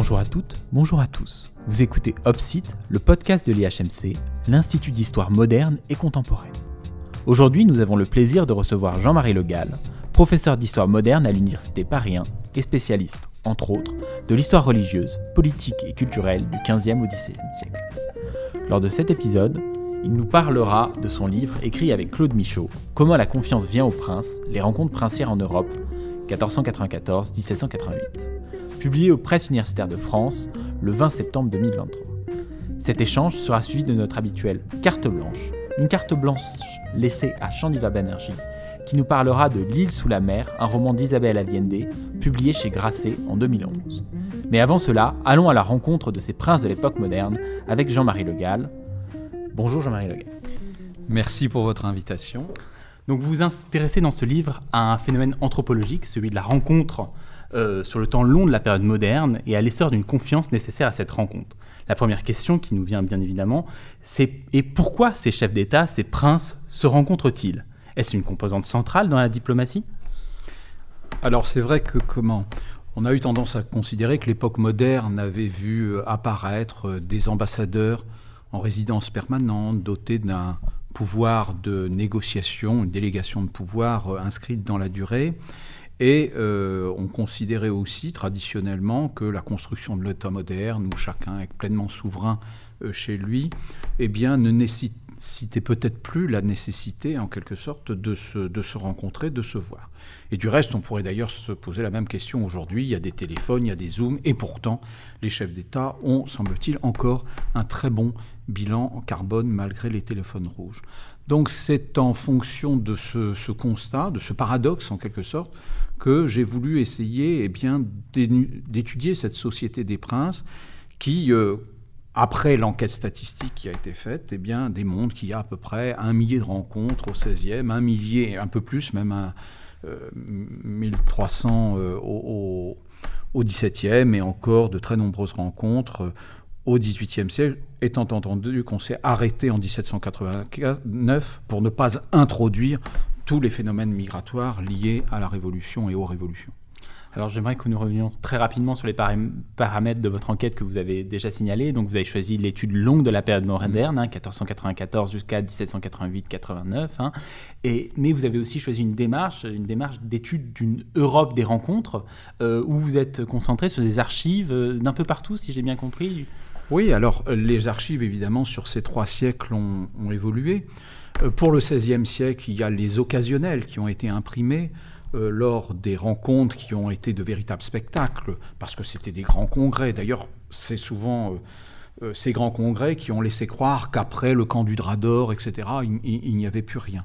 Bonjour à toutes, bonjour à tous. Vous écoutez Opsite, le podcast de l'IHMC, l'Institut d'histoire moderne et contemporaine. Aujourd'hui, nous avons le plaisir de recevoir Jean-Marie Le Gall, professeur d'histoire moderne à l'Université Paris 1 et spécialiste, entre autres, de l'histoire religieuse, politique et culturelle du XVe au XVIIe siècle. Lors de cet épisode, il nous parlera de son livre écrit avec Claude Michaud, Comment la confiance vient au prince, les rencontres princières en Europe, 1494-1788, publié aux presses universitaires de France le 20 septembre 2023. Cet échange sera suivi de notre habituelle carte blanche, une carte blanche laissée à Chandiva Banerjee, qui nous parlera de L'île sous la mer, un roman d'Isabelle Allende, publié chez Grasset en 2011. Mais avant cela, allons à la rencontre de ces princes de l'époque moderne avec Jean-Marie Le Gall. Bonjour Jean-Marie Le Gall. Merci pour votre invitation. Donc vous vous intéressez dans ce livre à un phénomène anthropologique, celui de la rencontre euh, sur le temps long de la période moderne et à l'essor d'une confiance nécessaire à cette rencontre. La première question qui nous vient bien évidemment, c'est et pourquoi ces chefs d'État, ces princes, se rencontrent-ils? Est-ce une composante centrale dans la diplomatie? Alors c'est vrai que comment? On a eu tendance à considérer que l'époque moderne avait vu euh, apparaître euh, des ambassadeurs en résidence permanente, dotés d'un pouvoir de négociation, une délégation de pouvoir inscrite dans la durée. Et euh, on considérait aussi traditionnellement que la construction de l'État moderne, où chacun est pleinement souverain euh, chez lui, eh bien, ne nécessitait peut-être plus la nécessité, en quelque sorte, de se, de se rencontrer, de se voir. Et du reste, on pourrait d'ailleurs se poser la même question aujourd'hui. Il y a des téléphones, il y a des zooms, et pourtant, les chefs d'État ont, semble-t-il, encore un très bon bilan carbone malgré les téléphones rouges. Donc c'est en fonction de ce, constat, de ce paradoxe en quelque sorte, que j'ai voulu essayer eh bien, d'étudier cette société des princes qui, euh, après l'enquête statistique qui a été faite, eh bien, démontre qu'il y a à peu près un millier de rencontres au 16e, un millier, un peu plus, même un, 1300 euh, au, au, 17e, et encore de très nombreuses rencontres au XVIIIe siècle, étant entendu qu'on s'est arrêté en 1789 pour ne pas introduire tous les phénomènes migratoires liés à la Révolution et aux révolutions. Alors j'aimerais que nous revenions très rapidement sur les paramètres de votre enquête que vous avez déjà signalé. Donc vous avez choisi l'étude longue de la période moderne, 1494 hein, jusqu'à 1788-89. Hein. mais vous avez aussi choisi une démarche, une démarche d'étude d'une Europe des rencontres, euh, où vous êtes concentré sur des archives euh, d'un peu partout, si j'ai bien compris. Oui, alors les archives, évidemment, sur ces trois siècles ont, évolué. Euh, pour le XVIe siècle, il y a les occasionnels qui ont été imprimés euh, lors des rencontres qui ont été de véritables spectacles, parce que c'était des grands congrès. D'ailleurs, c'est souvent euh, ces grands congrès qui ont laissé croire qu'après le camp du drap d'or, etc., il n'y avait plus rien.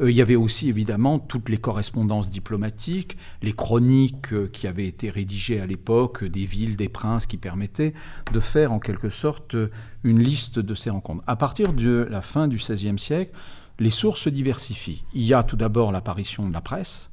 Euh, il y avait aussi évidemment toutes les correspondances diplomatiques, les chroniques euh, qui avaient été rédigées à l'époque des villes, des princes, qui permettaient de faire en quelque sorte une liste de ces rencontres. À partir de la fin du XVIe siècle, les sources se diversifient. Il y a tout d'abord l'apparition de la presse,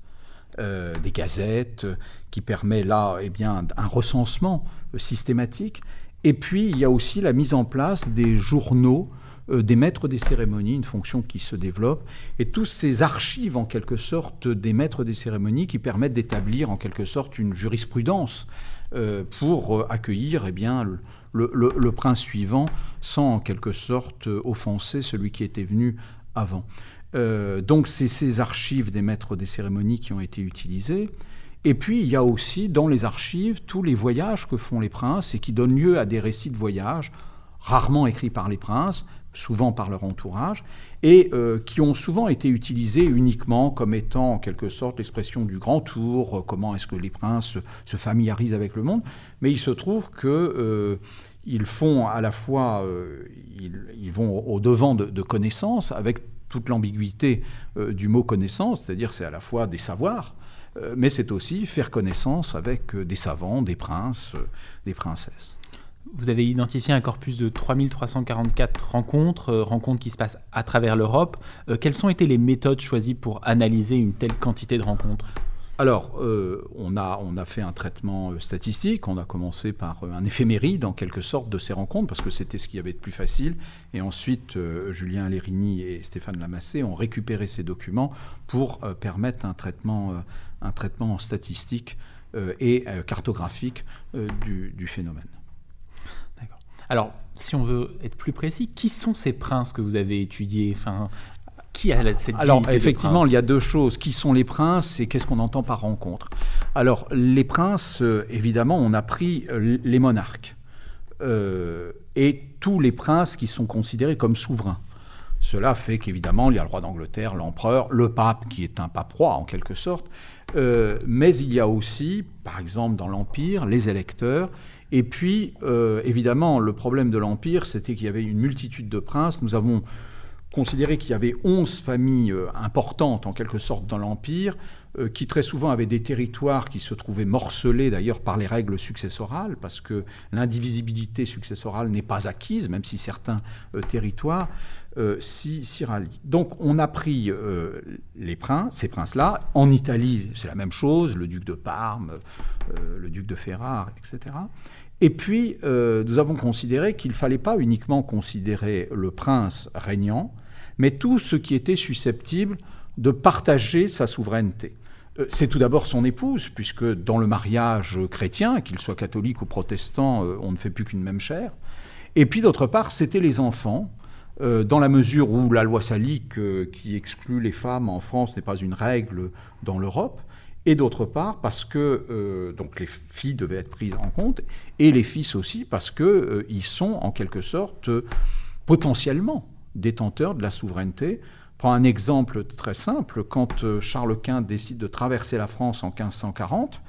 euh, des gazettes, qui permet là eh bien, un recensement systématique. Et puis, il y a aussi la mise en place des journaux euh, des maîtres des cérémonies, une fonction qui se développe, et tous ces archives en quelque sorte des maîtres des cérémonies qui permettent d'établir en quelque sorte une jurisprudence euh, pour euh, accueillir eh bien, le, prince suivant sans en quelque sorte offenser celui qui était venu avant. donc c'est ces archives des maîtres des cérémonies qui ont été utilisées. Et puis il y a aussi dans les archives tous les voyages que font les princes et qui donnent lieu à des récits de voyages, rarement écrits par les princes, souvent par leur entourage, et euh, qui ont souvent été utilisés uniquement comme étant en quelque sorte l'expression du grand tour, euh, comment est-ce que les princes se familiarisent avec le monde, mais il se trouve que... Euh, ils font à la fois, ils, vont au devant de, de connaissances avec toute l'ambiguïté du mot connaissance, c'est-à-dire c'est à la fois des savoirs, mais c'est aussi faire connaissance avec des savants, des princes, des princesses. Vous avez identifié un corpus de 3344 rencontres, euh, rencontres qui se passent à travers l'Europe. Euh, quelles ont été les méthodes choisies pour analyser une telle quantité de rencontres? Alors, euh, on, a, on a fait un traitement statistique, on a commencé par un éphéméride en quelque sorte de ces rencontres, parce que c'était ce qui y avait de plus facile, et ensuite Julien Lérini et Stéphane Lamassé ont récupéré ces documents pour permettre un traitement, un traitement statistique et cartographique du, du phénomène. D'accord. Alors, si on veut être plus précis, qui sont ces princes que vous avez étudiés? Enfin, qui a cette Alors, effectivement, il y a deux choses. Qui sont les princes et qu'est-ce qu'on entend par rencontre? Alors, les princes, euh, évidemment, on a pris euh, les monarques euh, et tous les princes qui sont considérés comme souverains. Cela fait qu'évidemment, il y a le roi d'Angleterre, l'empereur, le pape, qui est un pape roi en quelque sorte, mais il y a aussi, par exemple, dans l'Empire, les électeurs. Et puis, euh, évidemment, le problème de l'Empire, c'était qu'il y avait une multitude de princes. Nous avons considéré qu'il y avait onze familles euh, importantes, en quelque sorte, dans l'Empire, euh, qui très souvent avaient des territoires qui se trouvaient morcelés, d'ailleurs, par les règles successorales, parce que l'indivisibilité successorale n'est pas acquise, même si certains territoires s'y, rallient. Donc, on a pris les princes, ces princes-là. En Italie, c'est la même chose, le duc de Parme, le duc de Ferrare, etc. Et puis, euh, nous avons considéré qu'il ne fallait pas uniquement considérer le prince régnant, mais tout ce qui était susceptible de partager sa souveraineté. Euh, c'est tout d'abord son épouse, puisque dans le mariage chrétien, qu'il soit catholique ou protestant, euh, on ne fait plus qu'une même chair. Et puis d'autre part, c'était les enfants, dans la mesure où la loi salique qui exclut les femmes en France n'est pas une règle dans l'Europe et d'autre part parce que euh, donc les filles devaient être prises en compte, et les fils aussi parce qu'ils euh, ils sont en quelque sorte potentiellement détenteurs de la souveraineté. Prends un exemple très simple, quand euh, Charles Quint décide de traverser la France en 1540,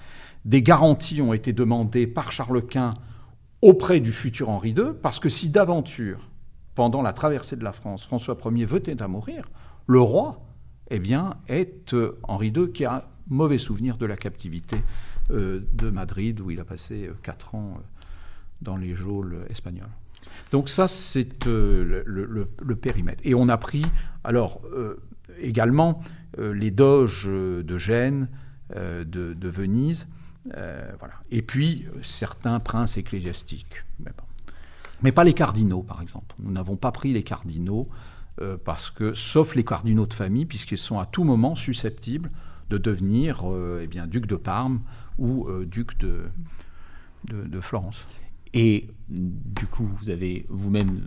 des garanties ont été demandées par Charles Quint auprès du futur Henri II, parce que si d'aventure, pendant la traversée de la France, François Ier venait à mourir, le roi, eh bien, est Henri II qui a mauvais souvenir de la captivité euh, de Madrid, où il a passé euh, quatre ans euh, dans les geôles espagnoles. Donc ça, c'est le, périmètre. Et on a pris, alors, également, les doges de Gênes, de, Venise, voilà. Et puis, certains princes ecclésiastiques. Mais, pas les cardinaux, par exemple. Nous n'avons pas pris les cardinaux, parce que, sauf les cardinaux de famille, puisqu'ils sont à tout moment susceptibles de devenir euh, eh bien, duc de Parme ou euh, duc de, de, Florence. Et du coup, vous avez vous-même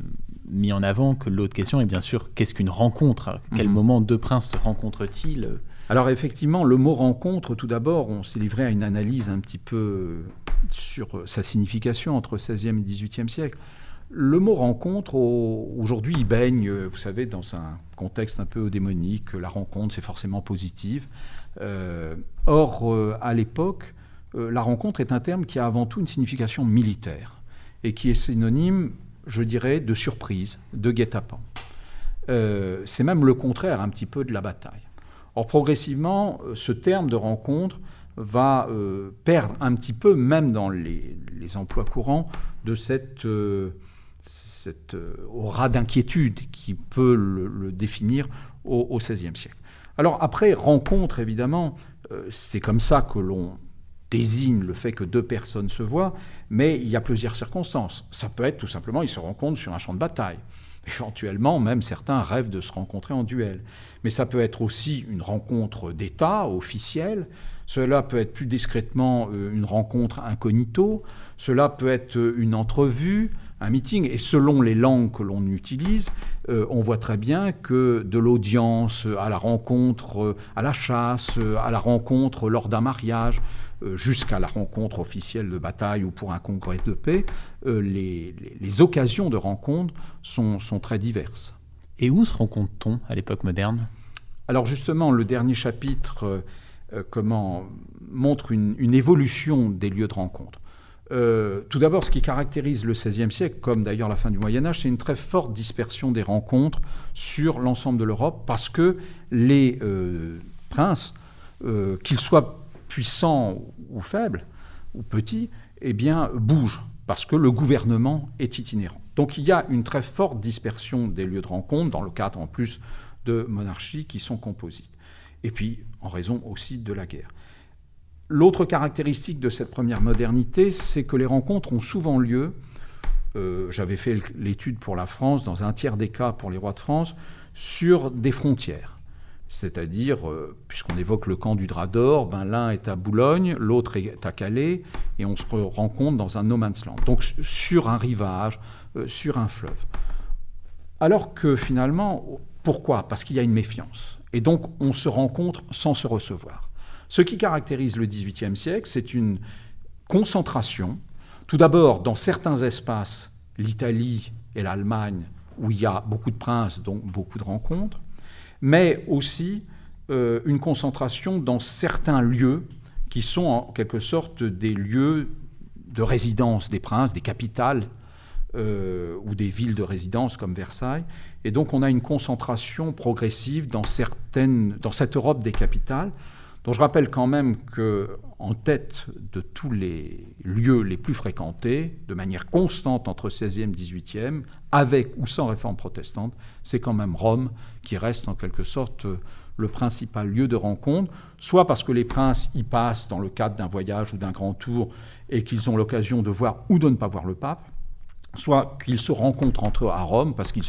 mis en avant que l'autre question est bien sûr qu'est-ce qu'une rencontre? À quel mhm. moment deux princes se rencontrent-ils? Alors effectivement, le mot rencontre, tout d'abord, on s'est livré à une analyse un petit peu sur sa signification entre 16e et 18e siècle. Le mot rencontre, aujourd'hui, il baigne, vous savez, dans un contexte un peu démonique. La rencontre, c'est forcément positive. Euh, or, euh, à l'époque, euh, la rencontre est un terme qui a avant tout une signification militaire et qui est synonyme, je dirais, de surprise, de guet-apens. c'est même le contraire un petit peu de la bataille. Or, progressivement, ce terme de rencontre va perdre un petit peu, même dans les, emplois courants, de cette, aura d'inquiétude qui peut le, définir au XVIe siècle. Alors après, rencontre, évidemment, euh, c'est comme ça que l'on désigne le fait que deux personnes se voient, mais il y a plusieurs circonstances. Ça peut être tout simplement, ils se rencontrent sur un champ de bataille. Éventuellement, même certains rêvent de se rencontrer en duel. Mais ça peut être aussi une rencontre d'État officielle. Cela peut être plus discrètement euh, une rencontre incognito. Cela peut être euh, une entrevue un meeting. Et selon les langues que l'on utilise, euh, on voit très bien que de l'audience à la rencontre, euh, à la chasse, euh, à la rencontre lors d'un mariage, jusqu'à la rencontre officielle de bataille ou pour un congrès de paix, les, occasions de rencontre sont, très diverses. Et où se rencontre-t-on à l'époque moderne? Alors justement, le dernier chapitre comment, montre une évolution des lieux de rencontre. Euh, tout d'abord, ce qui caractérise le XVIe siècle, comme d'ailleurs la fin du Moyen Âge, c'est une très forte dispersion des rencontres sur l'ensemble de l'Europe, parce que les euh, princes, euh, qu'ils soient puissants ou faibles, ou petits, eh bien, bougent, parce que le gouvernement est itinérant. Donc il y a une très forte dispersion des lieux de rencontre, dans le cadre en plus de monarchies qui sont composites. Et puis, en raison aussi de la guerre. L'autre caractéristique de cette première modernité, c'est que les rencontres ont souvent lieu, euh, j'avais fait l'étude pour la France, dans un tiers des cas pour les rois de France, sur des frontières. C'est-à-dire, euh, puisqu'on évoque le camp du drap d'or, ben, l'un est à Boulogne, l'autre est à Calais, et on se rencontre dans un no man's land, donc sur un rivage, euh, sur un fleuve. Alors que finalement, pourquoi? Parce qu'il y a une méfiance. Et donc, on se rencontre sans se recevoir. Ce qui caractérise le XVIIIe siècle, c'est une concentration. Tout d'abord, dans certains espaces, l'Italie et l'Allemagne, où il y a beaucoup de princes, donc beaucoup de rencontres mais aussi euh, une concentration dans certains lieux qui sont en quelque sorte des lieux de résidence des princes, des capitales euh, ou des villes de résidence comme Versailles. Et donc on a une concentration progressive dans, cette Europe des capitales, dont je rappelle quand même qu'en tête de tous les lieux les plus fréquentés, de manière constante entre 16e et 18e, avec ou sans réforme protestante, c'est quand même Rome qui reste en quelque sorte le principal lieu de rencontre, soit parce que les princes y passent dans le cadre d'un voyage ou d'un grand tour et qu'ils ont l'occasion de voir ou de ne pas voir le pape, soit qu'ils se rencontrent entre eux à Rome parce qu'ils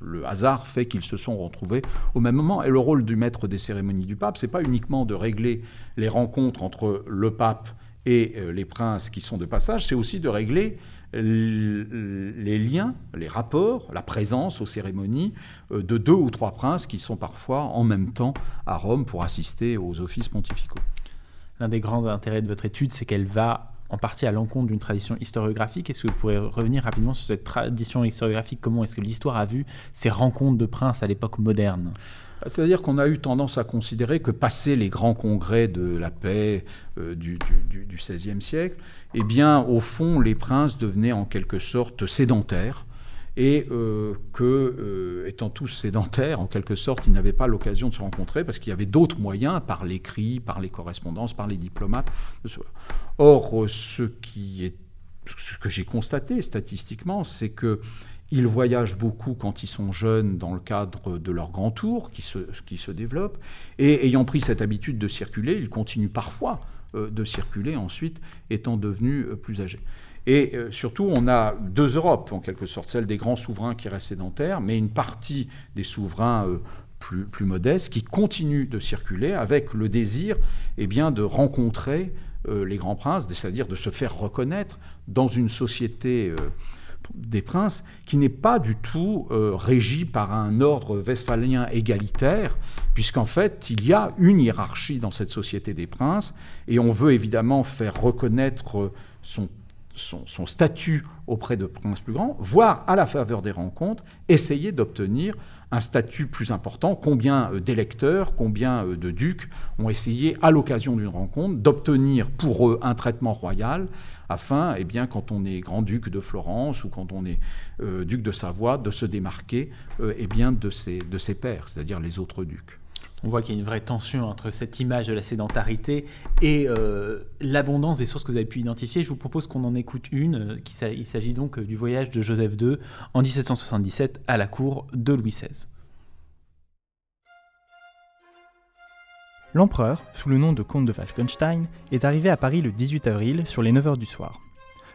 le hasard fait qu'ils se sont retrouvés au même moment. Et le rôle du maître des cérémonies du pape, c'est pas uniquement de régler les rencontres entre le pape et euh, les princes qui sont de passage, c'est aussi de régler les liens, les rapports, la présence aux cérémonies euh, de deux ou trois princes qui sont parfois en même temps à Rome pour assister aux offices pontificaux. L'un des grands intérêts de votre étude, c'est qu'elle va en partie à l'encontre d'une tradition historiographique. Est-ce que vous pourrez revenir rapidement sur cette tradition historiographique? Comment est-ce que l'histoire a vu ces rencontres de princes à l'époque moderne? C'est-à-dire qu'on a eu tendance à considérer que passé les grands congrès de la paix euh, du, XVIe siècle, eh bien, au fond, les princes devenaient en quelque sorte sédentaires et euh, que, euh, étant tous sédentaires, en quelque sorte, ils n'avaient pas l'occasion de se rencontrer parce qu'il y avait d'autres moyens, par l'écrit, par les correspondances, par les diplomates. Or, est, ce que j'ai constaté statistiquement, c'est que ils voyagent beaucoup quand ils sont jeunes dans le cadre de leur grand tour qui se, qui se développe. Et ayant pris cette habitude de circuler, ils continuent parfois euh, de circuler ensuite, étant devenus plus âgés. Et euh, surtout, on a deux Europes, en quelque sorte, celle des grands souverains qui restent sédentaires, mais une partie des souverains euh, plus, modestes qui continuent de circuler avec le désir eh bien, de rencontrer euh, les grands princes, c'est-à-dire de se faire reconnaître dans une société des princes qui n'est pas du tout régie par un ordre westphalien égalitaire, puisqu'en fait, il y a une hiérarchie dans cette société des princes, et on veut évidemment faire reconnaître son son, statut auprès de princes plus grands, voire à la faveur des rencontres, essayer d'obtenir un statut plus important. Combien euh, d'électeurs, combien euh, de ducs ont essayé, à l'occasion d'une rencontre, d'obtenir pour eux un traitement royal, afin, eh bien, quand on est grand-duc de Florence ou quand on est euh, duc de Savoie, de se démarquer eh bien, de, ses, de ses pairs, c'est-à-dire les autres ducs on voit qu'il y a une vraie tension entre cette image de la sédentarité et euh, l'abondance des sources que vous avez pu identifier. Je vous propose qu'on en écoute une. Euh, il s'agit donc euh, du voyage de Joseph II en 1777 à la cour de Louis XVI. L'empereur, sous le nom de comte de Falkenstein, est arrivé à Paris le 18 avril sur les 9h du soir.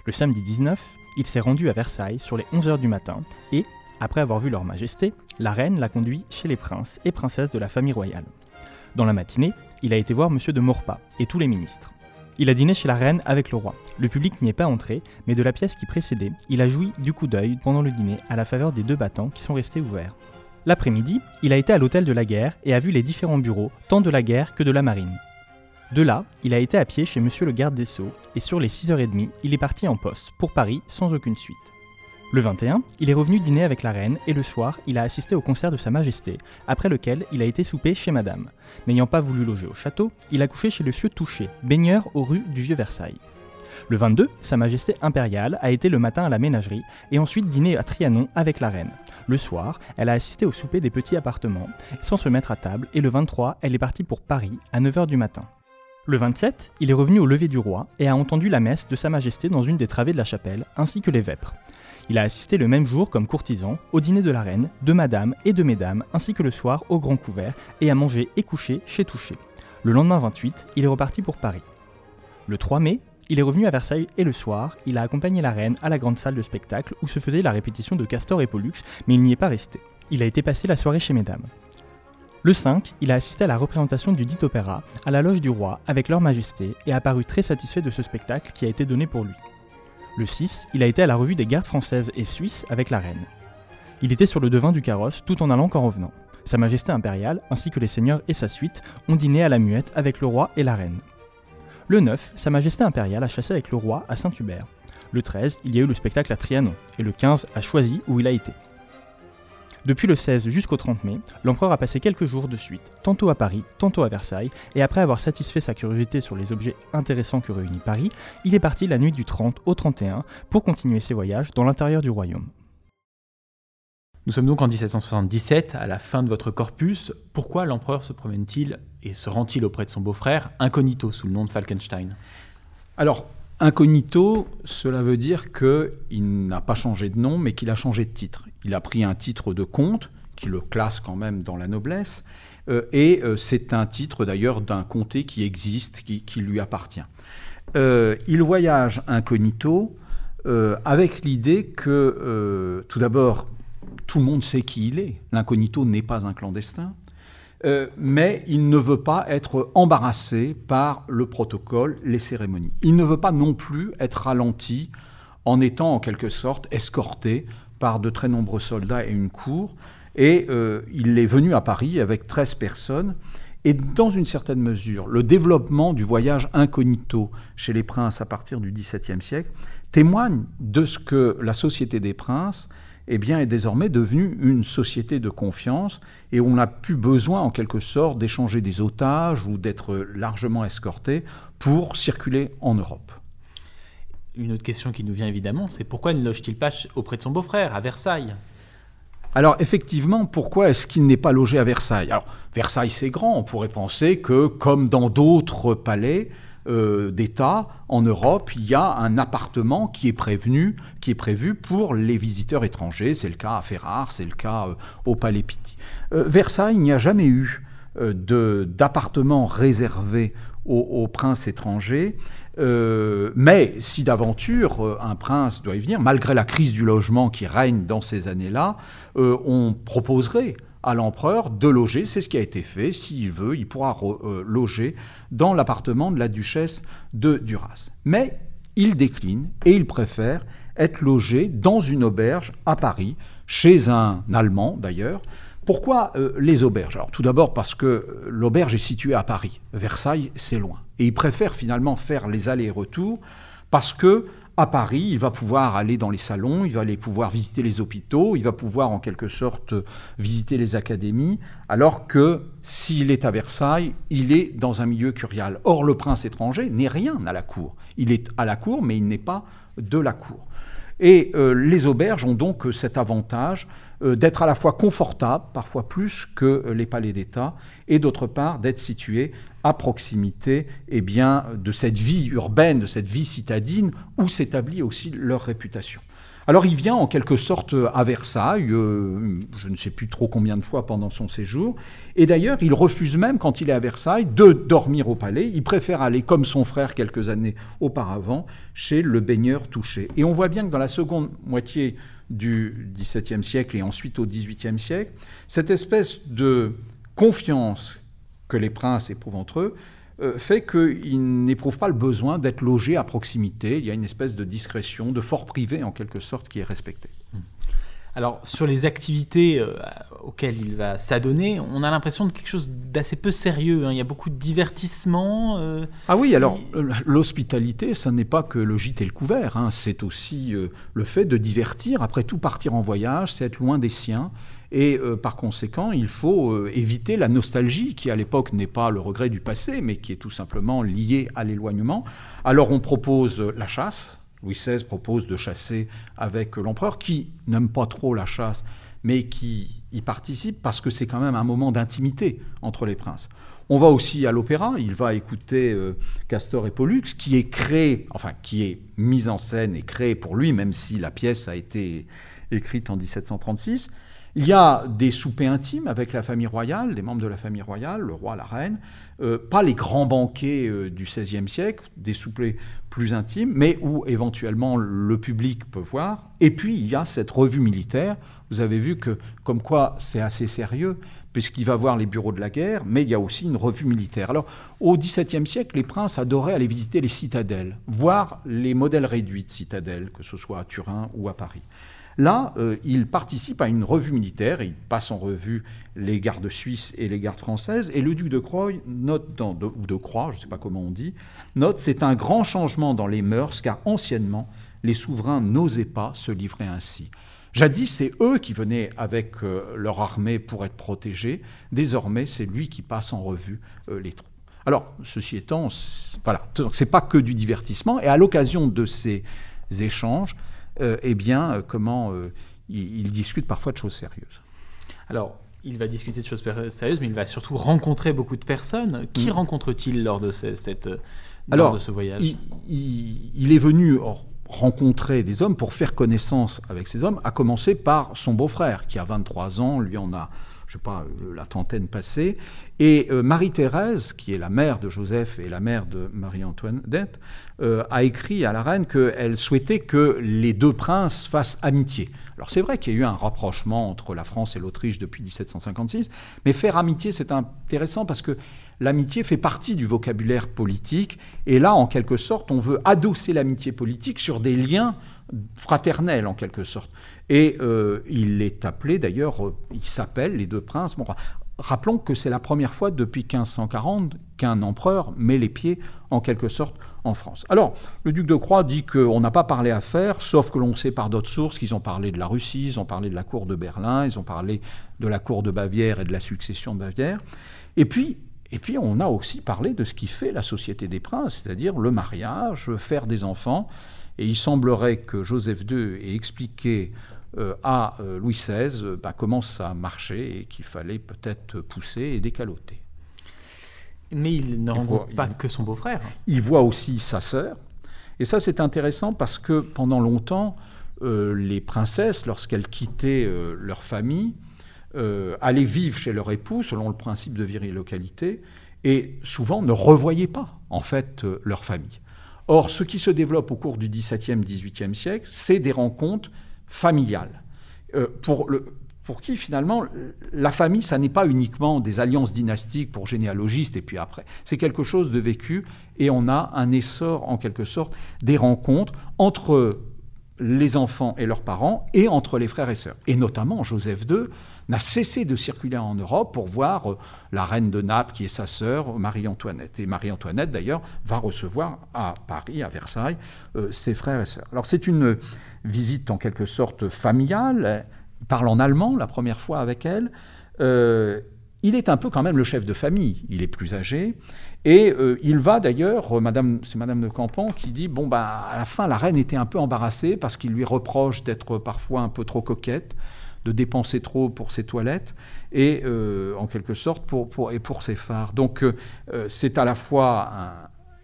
Le samedi 19, il s'est rendu à Versailles sur les 11h du matin et, après avoir vu leur majesté, la reine l'a conduit chez les princes et princesses de la famille royale. Dans la matinée, il a été voir M. de Maurepas et tous les ministres. Il a dîné chez la reine avec le roi. Le public n'y est pas entré, mais de la pièce qui précédait, il a joui du coup d'œil pendant le dîner à la faveur des deux battants qui sont restés ouverts. L'après-midi, il a été à l'hôtel de la guerre et a vu les différents bureaux, tant de la guerre que de la marine. De là, il a été à pied chez monsieur le garde des Sceaux, et sur les 6h30, il est parti en poste, pour Paris, sans aucune suite. Le 21, il est revenu dîner avec la reine et le soir, il a assisté au concert de Sa Majesté, après lequel il a été souper chez Madame. N'ayant pas voulu loger au château, il a couché chez le sieur Touché, baigneur aux rues du Vieux Versailles. Le 22, Sa Majesté impériale a été le matin à la ménagerie et ensuite dîné à Trianon avec la reine. Le soir, elle a assisté au souper des petits appartements sans se mettre à table et le 23, elle est partie pour Paris à 9h du matin. Le 27, il est revenu au lever du roi et a entendu la messe de Sa Majesté dans une des travées de la chapelle, ainsi que les vêpres. Il a assisté le même jour comme courtisan au dîner de la reine, de madame et de mesdames, ainsi que le soir au grand couvert, et a mangé et couché chez Touché. Le lendemain 28, il est reparti pour Paris. Le 3 mai, il est revenu à Versailles et le soir, il a accompagné la reine à la grande salle de spectacle où se faisait la répétition de Castor et Pollux, mais il n'y est pas resté. Il a été passé la soirée chez mesdames. Le 5, il a assisté à la représentation du dit opéra à la loge du roi avec leur majesté et a paru très satisfait de ce spectacle qui a été donné pour lui. Le 6, il a été à la revue des gardes françaises et suisses avec la reine. Il était sur le devin du carrosse tout en allant qu'en revenant. Sa majesté impériale, ainsi que les seigneurs et sa suite, ont dîné à la muette avec le roi et la reine. Le 9, Sa majesté impériale a chassé avec le roi à Saint-Hubert. Le 13, il y a eu le spectacle à Trianon, et le 15 a choisi où il a été. Depuis le 16 jusqu'au 30 mai, l'empereur a passé quelques jours de suite, tantôt à Paris, tantôt à Versailles, et après avoir satisfait sa curiosité sur les objets intéressants que réunit Paris, il est parti la nuit du 30 au 31 pour continuer ses voyages dans l'intérieur du royaume. Nous sommes donc en 1777, à la fin de votre corpus. Pourquoi l'empereur se promène-t-il et se rend-il auprès de son beau-frère incognito sous le nom de Falkenstein? Alors, incognito, cela veut dire qu'il n'a pas changé de nom, mais qu'il a changé de titre. Il a pris un titre de comte, qui le classe quand même dans la noblesse, euh, et euh, c'est un titre d'ailleurs d'un comté qui existe, qui, lui appartient. Euh, il voyage incognito avec l'idée que, tout d'abord, tout le monde sait qui il est. L'incognito n'est pas un clandestin. Mais il ne veut pas être embarrassé par le protocole, les cérémonies. Il ne veut pas non plus être ralenti en étant en quelque sorte escorté par de très nombreux soldats et une cour. Et euh, il est venu à Paris avec 13 personnes. Et dans une certaine mesure, le développement du voyage incognito chez les princes à partir du XVIIe siècle témoigne de ce que la Société des princes eh bien, est désormais devenue une société de confiance et on n'a plus besoin, en quelque sorte, d'échanger des otages ou d'être largement escorté pour circuler en Europe. Une autre question qui nous vient évidemment, c'est pourquoi ne loge-t-il pas auprès de son beau-frère, à Versailles? Alors effectivement, pourquoi est-ce qu'il n'est pas logé à Versailles? Alors Versailles c'est grand, on pourrait penser que comme dans d'autres palais, euh, d'État en Europe, il y a un appartement qui est qui est prévu pour les visiteurs étrangers. C'est le cas à Ferrare, c'est le cas euh, au Palais Pitti. Euh, Versailles, il n'y a jamais eu d'appartement réservé aux, princes étrangers. Mais si d'aventure un prince doit y venir, malgré la crise du logement qui règne dans ces années-là, on proposerait à l'empereur de loger. C'est ce qui a été fait. S'il veut, il pourra euh, loger dans l'appartement de la duchesse de Duras. Mais il décline et il préfère être logé dans une auberge à Paris, chez un Allemand d'ailleurs. Pourquoi euh, les auberges? Tout d'abord parce que euh, l'auberge est située à Paris. Versailles, c'est loin. Et il préfère finalement faire les allers-retours parce que à Paris, il va pouvoir aller dans les salons, il va aller pouvoir visiter les hôpitaux, il va pouvoir en quelque sorte visiter les académies, alors que s'il est à Versailles, il est dans un milieu curial. Or, le prince étranger n'est rien à la cour. Il est à la cour, mais il n'est pas de la cour. Et euh, les auberges ont donc cet avantage euh, d'être à la fois confortables, parfois plus que les palais d'État, et d'autre part d'être situées à proximité eh bien, de cette vie urbaine, de cette vie citadine, où s'établit aussi leur réputation. Alors il vient en quelque sorte à Versailles, euh, je ne sais plus trop combien de fois pendant son séjour, et d'ailleurs il refuse même quand il est à Versailles de dormir au palais, il préfère aller comme son frère quelques années auparavant chez le baigneur touché. Et on voit bien que dans la seconde moitié du XVIIe siècle et ensuite au XVIIIe siècle, cette espèce de confiance que les princes éprouvent entre eux, fait qu'ils n'éprouvent pas le besoin d'être logés à proximité. Il y a une espèce de discrétion, de fort privé en quelque sorte, qui est respectée. Alors, sur les activités euh, auxquelles il va s'adonner, on a l'impression de quelque chose d'assez peu sérieux. Hein. Il y a beaucoup de divertissement. Euh, ah oui, alors l'hospitalité, ça n'est pas que le gîte et le couvert. Hein. C'est aussi le fait de divertir. Après tout, partir en voyage, c'est être loin des siens. Et euh, par conséquent, il faut euh, éviter la nostalgie, qui à l'époque n'est pas le regret du passé, mais qui est tout simplement liée à l'éloignement. Alors on propose la chasse. Louis XVI propose de chasser avec l'empereur, qui n'aime pas trop la chasse, mais qui y participe parce que c'est quand même un moment d'intimité entre les princes. On va aussi à l'opéra, il va écouter euh, Castor et Pollux, qui est créé, enfin qui est mise en scène et créé pour lui, même si la pièce a été écrite en 1736. Il y a des soupers intimes avec la famille royale, des membres de la famille royale, le roi, la reine, euh, pas les grands banquets euh, du XVIe siècle, des soupers plus intimes, mais où éventuellement le public peut voir. Et puis il y a cette revue militaire. Vous avez vu que, comme quoi c'est assez sérieux, puisqu'il va voir les bureaux de la guerre, mais il y a aussi une revue militaire. Alors, au XVIIe siècle, les princes adoraient aller visiter les citadelles, voir les modèles réduits de citadelles, que ce soit à Turin ou à Paris. Là, euh, il participe à une revue militaire, il passe en revue les gardes suisses et les gardes françaises, et le duc de Croix note, dans, ou de Croix, je ne sais pas comment on dit, note c'est un grand changement dans les mœurs, car anciennement, les souverains n'osaient pas se livrer ainsi. Jadis, c'est eux qui venaient avec euh, leur armée pour être protégés. Désormais, c'est lui qui passe en revue euh, les troupes. Alors, ceci étant, voilà, c'est pas que du divertissement. Et à l'occasion de ces échanges, eh bien, comment il, il, discute parfois de choses sérieuses. Alors, il va discuter de choses sérieuses, mais il va surtout rencontrer beaucoup de personnes. Qui mm. rencontre-t-il lors de cette lors de ce voyage? il, il, est venu, rencontrer des hommes, pour faire connaissance avec ces hommes, à commencer par son beau-frère, qui a 23 ans, lui en a, je sais pas, euh, la trentaine passée, et euh, Marie-Thérèse, qui est la mère de Joseph et la mère de Marie-Antoinette, euh, a écrit à la reine qu'elle souhaitait que les deux princes fassent amitié. Alors c'est vrai qu'il y a eu un rapprochement entre la France et l'Autriche depuis 1756, mais faire amitié, c'est intéressant parce que l'amitié fait partie du vocabulaire politique, et là, en quelque sorte, on veut adosser l'amitié politique sur des liens fraternels, en quelque sorte. Et euh, il est appelé, d'ailleurs, euh, il s'appelle les deux princes. Rappelons que c'est la première fois depuis 1540 qu'un empereur met les pieds, en quelque sorte, en France. Alors, le duc de Croix dit qu'on n'a pas parlé affaires, sauf que l'on sait par d'autres sources qu'ils ont parlé de la Russie, ils ont parlé de la cour de Berlin, ils ont parlé de la cour de Bavière et de la succession de Bavière. Et puis, et puis on a aussi parlé de ce qui fait la société des princes, c'est-à-dire le mariage, faire des enfants. Et il semblerait que Joseph II ait expliqué euh, à euh, Louis XVI euh, bah, comment ça marchait et qu'il fallait peut-être pousser et décaloter. Mais il ne rencontre pas que son beau-frère. Il voit aussi sa sœur. Et ça, c'est intéressant parce que pendant longtemps, les princesses, lorsqu'elles quittaient leur famille, euh, allaient vivre chez leur époux selon le principe de virilocalité et souvent ne revoyaient pas en fait leur famille. Or, ce qui se développe au cours du XVIIe, XVIIIe siècle, c'est des rencontres familiales. Euh, pour, pour qui finalement la famille, ça n'est pas uniquement des alliances dynastiques pour généalogistes et puis après. C'est quelque chose de vécu et on a un essor en quelque sorte des rencontres entre les enfants et leurs parents et entre les frères et sœurs. Et notamment Joseph II n'a cessé de circuler en Europe pour voir euh, la reine de Naples, qui est sa sœur, Marie-Antoinette. Et Marie-Antoinette, d'ailleurs, va recevoir à Paris, à Versailles, euh, ses frères et sœurs. Alors c'est une visite en quelque sorte familiale. Il parle en allemand la première fois avec elle. Euh, il est un peu quand même le chef de famille. Il est plus âgé. Et il va d'ailleurs, Madame, c'est Madame de Campan qui dit bon bah à la fin la reine était un peu embarrassée parce qu'il lui reproche d'être parfois un peu trop coquette de dépenser trop pour ses toilettes et euh, en quelque sorte pour, et pour ses phares. Donc euh, euh, c'est à la fois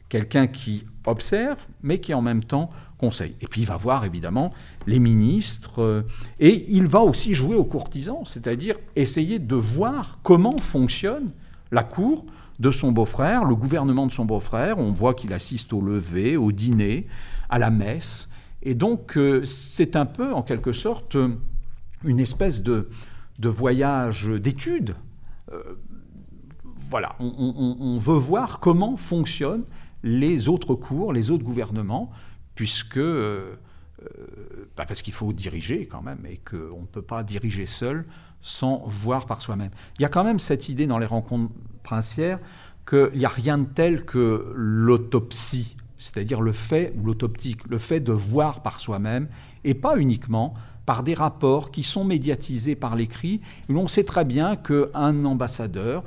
quelqu'un qui observe, mais qui en même temps conseille. Et puis il va voir évidemment les ministres, et il va aussi jouer aux courtisans, c'est-à-dire essayer de voir comment fonctionne la cour de son beau-frère, le gouvernement de son beau-frère. On voit qu'il assiste au lever, au dîner, à la messe. Et donc c'est un peu en quelque sorte une espèce de, de voyage d'étude. Euh, voilà, on, veut voir comment fonctionnent les autres cours, les autres gouvernements, puisque euh, euh, bah, parce qu'il faut diriger quand même et qu'on ne peut pas diriger seul sans voir par soi-même. Il y a quand même cette idée dans les rencontres princières qu'il n'y a rien de tel que l'autopsie, c'est-à-dire le fait, ou l'autoptique, le fait de voir par soi-même, et pas uniquement par des rapports qui sont médiatisés par l'écrit, où on sait très bien qu'un ambassadeur,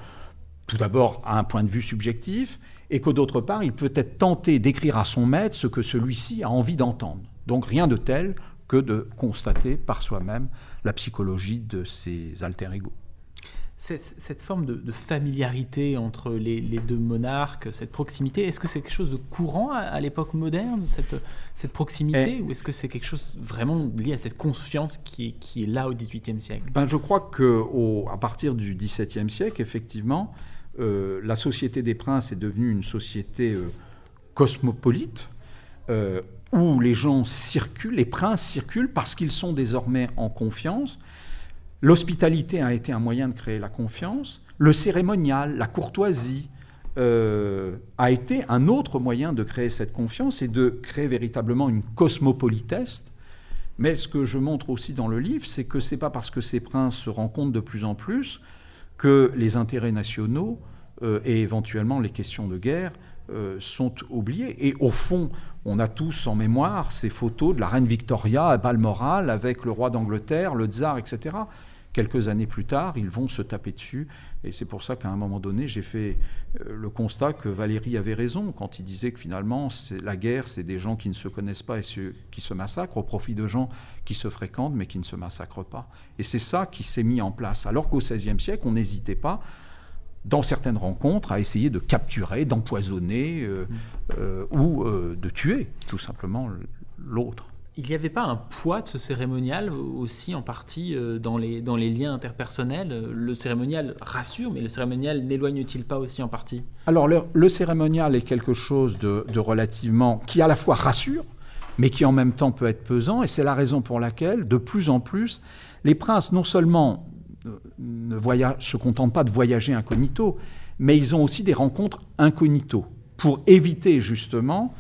tout d'abord, a un point de vue subjectif, et que d'autre part, il peut être tenté d'écrire à son maître ce que celui-ci a envie d'entendre. Donc rien de tel que de constater par soi-même la psychologie de ses alter cette, forme de, familiarité entre les, deux monarques, cette proximité, est-ce que c'est quelque chose de courant à, l'époque moderne, cette, cette proximité, ou est-ce que c'est quelque chose vraiment lié à cette confiance qui est, qui est là au XVIIIe siècle? Ben, Je crois qu'à partir du XVIIe siècle, effectivement, euh, la société des princes est devenue une société euh, cosmopolite, euh, où les gens circulent, les princes circulent parce qu'ils sont désormais en confiance, L'hospitalité a été un moyen de créer la confiance. Le cérémonial, la courtoisie, euh, a été un autre moyen de créer cette confiance et de créer véritablement une cosmopolitesse. Mais ce que je montre aussi dans le livre, c'est que ce n'est pas parce que ces princes se rencontrent de plus en plus que les intérêts nationaux euh, et éventuellement les questions de guerre sont oubliés. Et au fond, on a tous en mémoire ces photos de la reine Victoria à Balmoral avec le roi d'Angleterre, le tsar, etc. Quelques années plus tard, ils vont se taper dessus. Et c'est pour ça qu'à un moment donné, j'ai fait euh, le constat que Valérie avait raison quand il disait que finalement, la guerre, c'est des gens qui ne se connaissent pas et qui se massacrent au profit de gens qui se fréquentent mais qui ne se massacrent pas. Et c'est ça qui s'est mis en place. Alors qu'au XVIe siècle, on n'hésitait pas dans certaines rencontres, à essayer de capturer, d'empoisonner euh, euh, ou de tuer tout simplement l'autre. Il n'y avait pas un poids de ce cérémonial aussi en partie euh, dans les, dans les liens interpersonnels? Le cérémonial rassure, mais le cérémonial n'éloigne-t-il pas aussi en partie? Alors le, cérémonial est quelque chose de, relativement... qui à la fois rassure, mais qui en même temps peut être pesant, et c'est la raison pour laquelle, de plus en plus, les princes non seulement ne se contentent pas de voyager incognito, mais ils ont aussi des rencontres incognito, pour éviter justement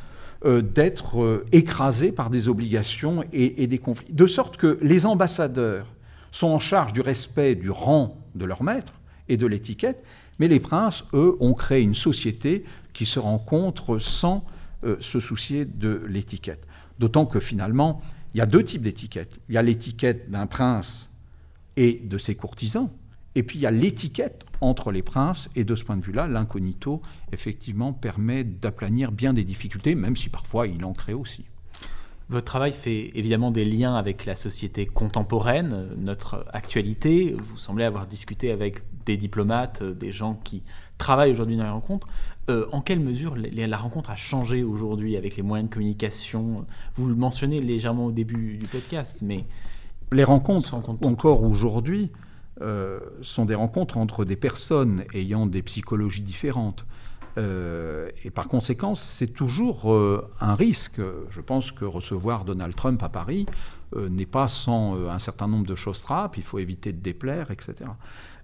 euh, d'être euh, écrasés par des obligations et, des conflits. De sorte que les ambassadeurs sont en charge du respect du rang de leur maître et de l'étiquette, mais les princes, eux, ont créé une société qui se rencontre sans euh, se soucier de l'étiquette. D'autant que finalement, il y a deux types d'étiquettes. Il y a l'étiquette d'un prince et de ses courtisans, et puis il y a l'étiquette entre les princes, et de ce point de vue-là, l'incognito, effectivement, permet d'aplanir bien des difficultés, même si parfois il en crée aussi. Votre travail fait évidemment des liens avec la société contemporaine, notre actualité. Vous semblez avoir discuté avec des diplomates, des gens qui travaillent aujourd'hui dans les rencontres. Euh, en quelle mesure la rencontre a changé aujourd'hui avec les moyens de communication? Vous le mentionnez légèrement au début du podcast, mais... Les rencontres, encore aujourd'hui, euh, sont des rencontres entre des personnes ayant des psychologies différentes. Euh, et par conséquent, c'est toujours euh, un risque. Je pense que recevoir Donald Trump à Paris n'est pas sans un certain nombre de choses trappes. Il faut éviter de déplaire, etc.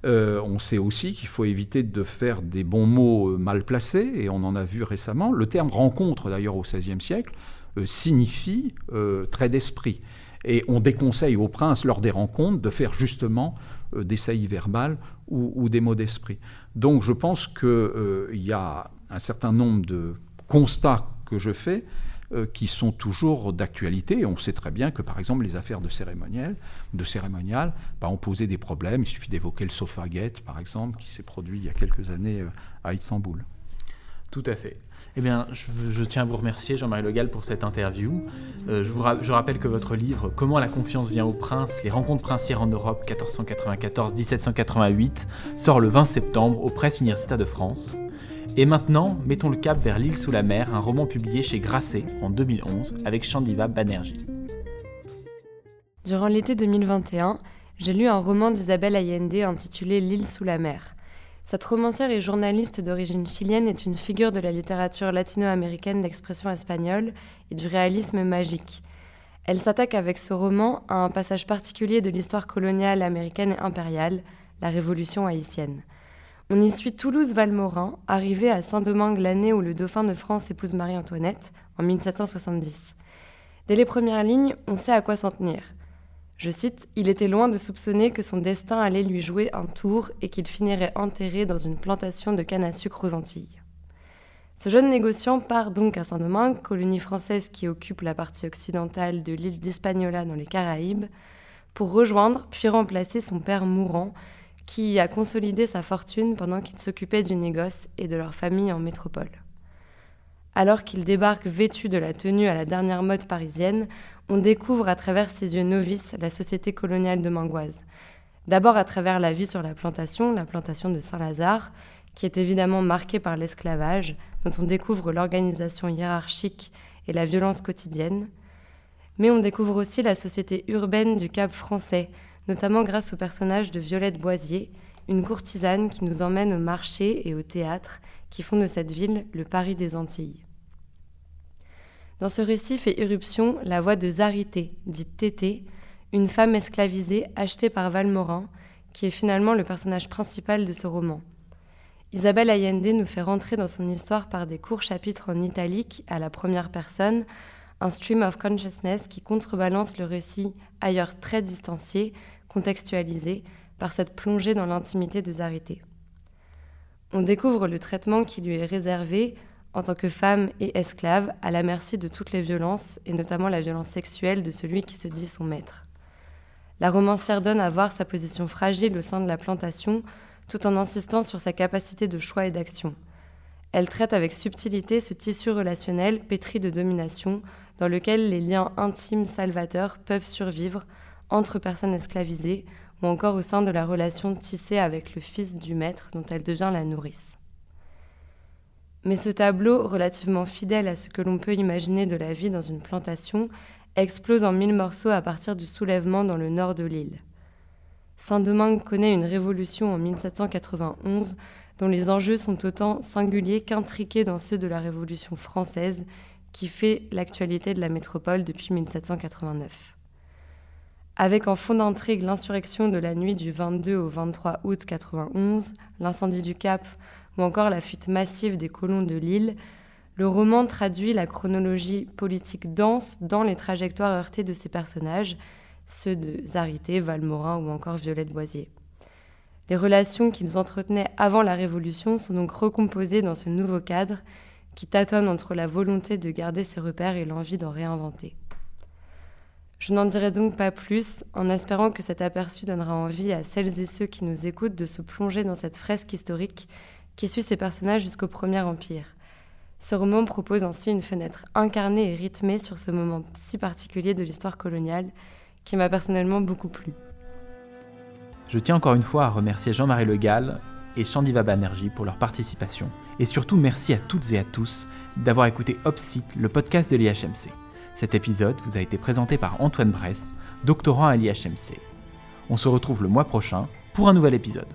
on sait aussi qu'il faut éviter de faire des bons mots mal placés, et on en a vu récemment. Le terme rencontre, d'ailleurs, au XVIe siècle, signifie trait d'esprit. Et on déconseille aux princes, lors des rencontres, de faire justement euh, des saillies verbales ou, des mots d'esprit. Donc je pense qu'il euh, y a un certain nombre de constats que je fais euh, qui sont toujours d'actualité. On sait très bien que, par exemple, les affaires de cérémonial, de cérémonial bah, ont posé des problèmes. Il suffit d'évoquer le Sofagate, par exemple, qui s'est produit il y a quelques années à Istanbul. Tout à fait. Eh je, tiens à vous remercier, Jean-Marie Le Gall, pour cette interview. Euh, je, rappelle que votre livre Comment la confiance vient aux princes, les rencontres princières en Europe 1494-1788 sort le 20 septembre aux presses universitaires de France. Et maintenant, mettons le cap vers L'île sous la mer, un roman publié chez Grasset en 2011 avec Chandiva Banerjee. Durant l'été 2021, j'ai lu un roman d'Isabelle Allende intitulé L'île sous la mer. Cette romancière et journaliste d'origine chilienne est une figure de la littérature latino-américaine d'expression espagnole et du réalisme magique. Elle s'attaque avec ce roman à un passage particulier de l'histoire coloniale américaine et impériale, la Révolution haïtienne. On y suit Toulouse-Valmorin, arrivé à Saint-Domingue l'année où le dauphin de France épouse Marie-Antoinette, en 1770. Dès les premières lignes, on sait à quoi s'en tenir. Je cite, Il était loin de soupçonner que son destin allait lui jouer un tour et qu'il finirait enterré dans une plantation de canne à sucre aux Antilles. Ce jeune négociant part donc à Saint-Domingue, colonie française qui occupe la partie occidentale de l'île d'Hispaniola dans les Caraïbes, pour rejoindre puis remplacer son père mourant, qui a consolidé sa fortune pendant qu'il s'occupait du négoce et de leur famille en métropole. Alors qu'il débarque vêtu de la tenue à la dernière mode parisienne, on découvre à travers ses yeux novices la société coloniale de Mangoise. D'abord à travers la vie sur la plantation, la plantation de Saint-Lazare, qui est évidemment marquée par l'esclavage, dont on découvre l'organisation hiérarchique et la violence quotidienne. Mais on découvre aussi la société urbaine du Cap français, notamment grâce au personnage de Violette Boisier, une courtisane qui nous emmène au marché et au théâtre qui font de cette ville le Paris des Antilles. Dans ce récit fait irruption la voix de Zarité, dite Tété, une femme esclavisée achetée par Valmorin, qui est finalement le personnage principal de ce roman. Isabelle Allende nous fait rentrer dans son histoire par des courts chapitres en italique à la première personne, un stream of consciousness qui contrebalance le récit ailleurs très distancié, contextualisé, par cette plongée dans l'intimité de Zarité. On découvre le traitement qui lui est réservé en tant que femme et esclave à la merci de toutes les violences, et notamment la violence sexuelle de celui qui se dit son maître. La romancière donne à voir sa position fragile au sein de la plantation tout en insistant sur sa capacité de choix et d'action. Elle traite avec subtilité ce tissu relationnel pétri de domination dans lequel les liens intimes salvateurs peuvent survivre entre personnes esclavisées encore au sein de la relation tissée avec le fils du maître dont elle devient la nourrice. Mais ce tableau, relativement fidèle à ce que l'on peut imaginer de la vie dans une plantation, explose en mille morceaux à partir du soulèvement dans le nord de l'île. Saint-Domingue connaît une révolution en 1791 dont les enjeux sont autant singuliers qu'intriqués dans ceux de la Révolution française qui fait l'actualité de la métropole depuis 1789. Avec en fond d'intrigue l'insurrection de la nuit du 22 au 23 août 91, l'incendie du Cap ou encore la fuite massive des colons de l'île, le roman traduit la chronologie politique dense dans les trajectoires heurtées de ses personnages ceux de Zarité, Valmorin ou encore Violette Boisier. Les relations qu'ils entretenaient avant la Révolution sont donc recomposées dans ce nouveau cadre qui tâtonne entre la volonté de garder ses repères et l'envie d'en réinventer. Je n'en dirai donc pas plus, en espérant que cet aperçu donnera envie à celles et ceux qui nous écoutent de se plonger dans cette fresque historique qui suit ces personnages jusqu'au Premier Empire. Ce roman propose ainsi une fenêtre incarnée et rythmée sur ce moment si particulier de l'histoire coloniale qui m'a personnellement beaucoup plu. Je tiens encore une fois à remercier Jean-Marie Le Gall et Chandiva Banerjee pour leur participation. Et surtout, merci à toutes et à tous d'avoir écouté Opsite, le podcast de l'IHMC. Cet épisode vous a été présenté par Antoine Bress, doctorant à l'IHMC. On se retrouve le mois prochain pour un nouvel épisode.